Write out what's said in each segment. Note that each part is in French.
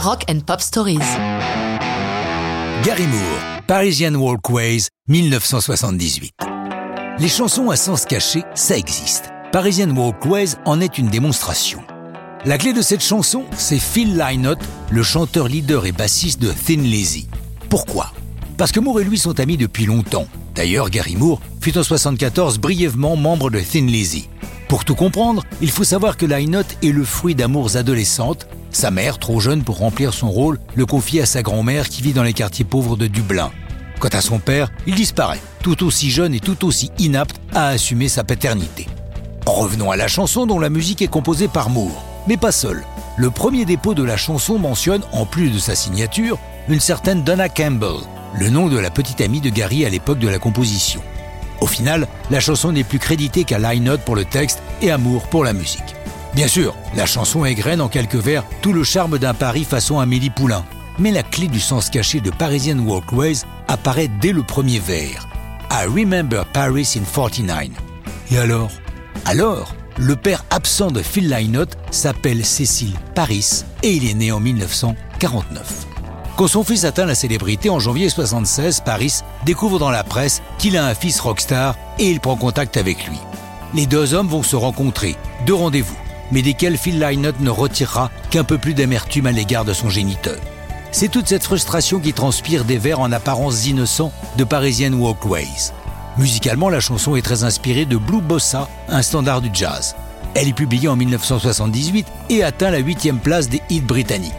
Rock and Pop Stories. Gary Moore, Parisian Walkways, 1978. Les chansons à sens caché, ça existe. Parisian Walkways en est une démonstration. La clé de cette chanson, c'est Phil Lynott, le chanteur leader et bassiste de Thin Lizzy. Pourquoi? Parce que Moore et lui sont amis depuis longtemps. D'ailleurs, Gary Moore fut en 74 brièvement membre de Thin Lizzy. Pour tout comprendre, il faut savoir que Lynott est le fruit d'amours adolescentes. Sa mère, trop jeune pour remplir son rôle, le confie à sa grand-mère qui vit dans les quartiers pauvres de Dublin. Quant à son père, il disparaît, tout aussi jeune et tout aussi inapte à assumer sa paternité. Revenons à la chanson dont la musique est composée par Moore, mais pas seul. Le premier dépôt de la chanson mentionne, en plus de sa signature, une certaine Donna Campbell, le nom de la petite amie de Gary à l'époque de la composition. Au final, la chanson n'est plus créditée qu'à Line pour le texte et Amour pour la musique. Bien sûr, la chanson égrène en quelques vers tout le charme d'un Paris façon Amélie Poulain. Mais la clé du sens caché de Parisian Walkways apparaît dès le premier vers. I remember Paris in 49. Et alors? Alors, le père absent de Phil Lynott s'appelle Cécile Paris et il est né en 1949. Quand son fils atteint la célébrité en janvier 76, Paris découvre dans la presse qu'il a un fils rockstar et il prend contact avec lui. Les deux hommes vont se rencontrer, deux rendez-vous, mais desquels Phil Lynott ne retirera qu'un peu plus d'amertume à l'égard de son géniteur. C'est toute cette frustration qui transpire des vers en apparence innocents de Parisian Walkways. Musicalement, la chanson est très inspirée de Blue Bossa, un standard du jazz. Elle est publiée en 1978 et atteint la huitième place des hits britanniques.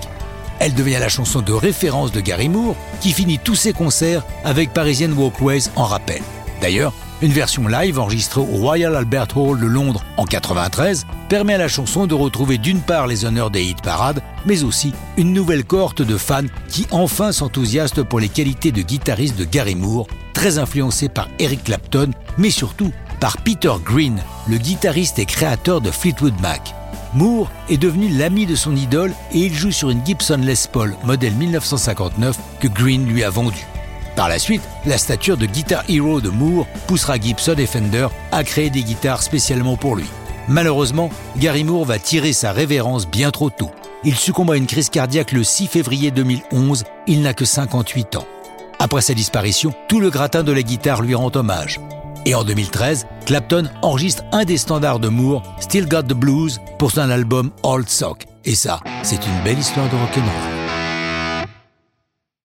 Elle devient la chanson de référence de Gary Moore, qui finit tous ses concerts avec Parisian Walkways en rappel. D'ailleurs, une version live enregistrée au Royal Albert Hall de Londres en 93 permet à la chanson de retrouver d'une part les honneurs des hit parades, mais aussi une nouvelle cohorte de fans qui enfin s'enthousiastent pour les qualités de guitariste de Gary Moore, très influencé par Eric Clapton, mais surtout par Peter Green, le guitariste et créateur de Fleetwood Mac. Moore est devenu l'ami de son idole et il joue sur une Gibson Les Paul modèle 1959 que Green lui a vendue. Par la suite, la stature de Guitar Hero de Moore poussera Gibson et Fender à créer des guitares spécialement pour lui. Malheureusement, Gary Moore va tirer sa révérence bien trop tôt. Il succombe à une crise cardiaque le 6 février 2011, il n'a que 58 ans. Après sa disparition, tout le gratin de la guitare lui rend hommage. Et en 2013, Clapton enregistre un des standards de Moore, Still Got the Blues, pour son album Old Sock. Et ça, c'est une belle histoire de rock'n'roll.